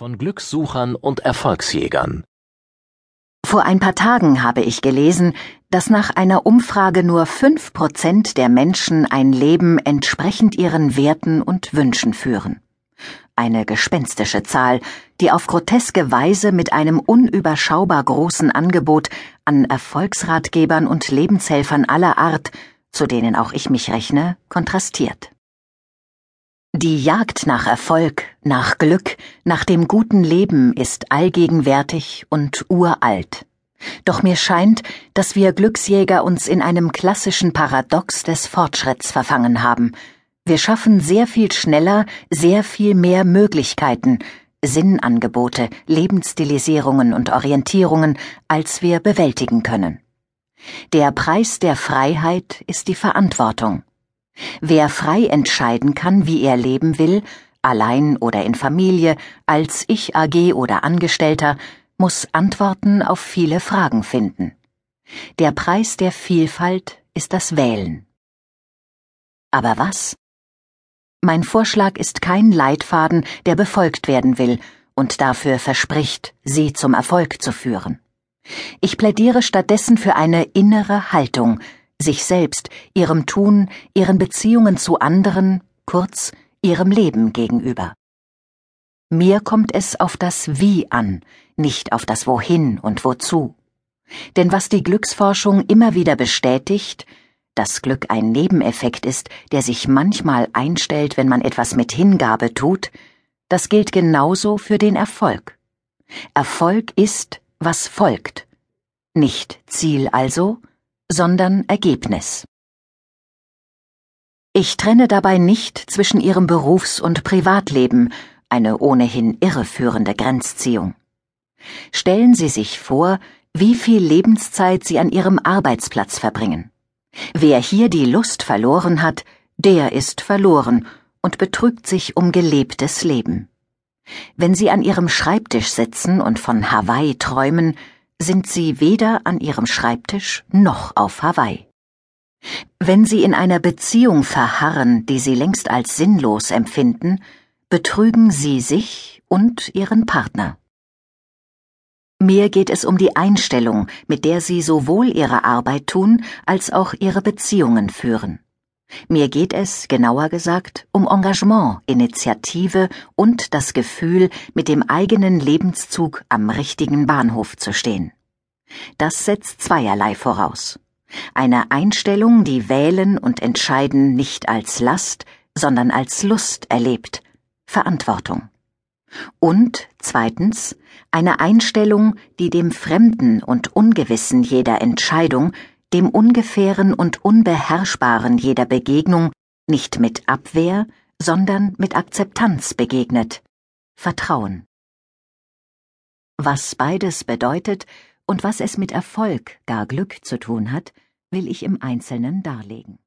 von Glückssuchern und Erfolgsjägern. Vor ein paar Tagen habe ich gelesen, dass nach einer Umfrage nur fünf Prozent der Menschen ein Leben entsprechend ihren Werten und Wünschen führen. Eine gespenstische Zahl, die auf groteske Weise mit einem unüberschaubar großen Angebot an Erfolgsratgebern und Lebenshelfern aller Art, zu denen auch ich mich rechne, kontrastiert. Die Jagd nach Erfolg, nach Glück, nach dem guten Leben ist allgegenwärtig und uralt. Doch mir scheint, dass wir Glücksjäger uns in einem klassischen Paradox des Fortschritts verfangen haben. Wir schaffen sehr viel schneller, sehr viel mehr Möglichkeiten, Sinnangebote, Lebensstilisierungen und Orientierungen, als wir bewältigen können. Der Preis der Freiheit ist die Verantwortung. Wer frei entscheiden kann, wie er leben will, allein oder in Familie, als Ich AG oder Angestellter, muss Antworten auf viele Fragen finden. Der Preis der Vielfalt ist das Wählen. Aber was? Mein Vorschlag ist kein Leitfaden, der befolgt werden will und dafür verspricht, sie zum Erfolg zu führen. Ich plädiere stattdessen für eine innere Haltung, sich selbst, ihrem Tun, ihren Beziehungen zu anderen, kurz ihrem Leben gegenüber. Mir kommt es auf das Wie an, nicht auf das Wohin und Wozu. Denn was die Glücksforschung immer wieder bestätigt, dass Glück ein Nebeneffekt ist, der sich manchmal einstellt, wenn man etwas mit Hingabe tut, das gilt genauso für den Erfolg. Erfolg ist, was folgt. Nicht Ziel also, sondern Ergebnis. Ich trenne dabei nicht zwischen ihrem Berufs- und Privatleben, eine ohnehin irreführende Grenzziehung. Stellen Sie sich vor, wie viel Lebenszeit Sie an Ihrem Arbeitsplatz verbringen. Wer hier die Lust verloren hat, der ist verloren und betrügt sich um gelebtes Leben. Wenn Sie an Ihrem Schreibtisch sitzen und von Hawaii träumen, sind sie weder an ihrem Schreibtisch noch auf Hawaii. Wenn sie in einer Beziehung verharren, die sie längst als sinnlos empfinden, betrügen sie sich und ihren Partner. Mir geht es um die Einstellung, mit der sie sowohl ihre Arbeit tun als auch ihre Beziehungen führen. Mir geht es, genauer gesagt, um Engagement, Initiative und das Gefühl, mit dem eigenen Lebenszug am richtigen Bahnhof zu stehen. Das setzt zweierlei voraus. Eine Einstellung, die Wählen und Entscheiden nicht als Last, sondern als Lust erlebt, Verantwortung. Und zweitens eine Einstellung, die dem Fremden und Ungewissen jeder Entscheidung, dem Ungefähren und Unbeherrschbaren jeder Begegnung nicht mit Abwehr, sondern mit Akzeptanz begegnet. Vertrauen. Was beides bedeutet und was es mit Erfolg, gar Glück zu tun hat, will ich im Einzelnen darlegen.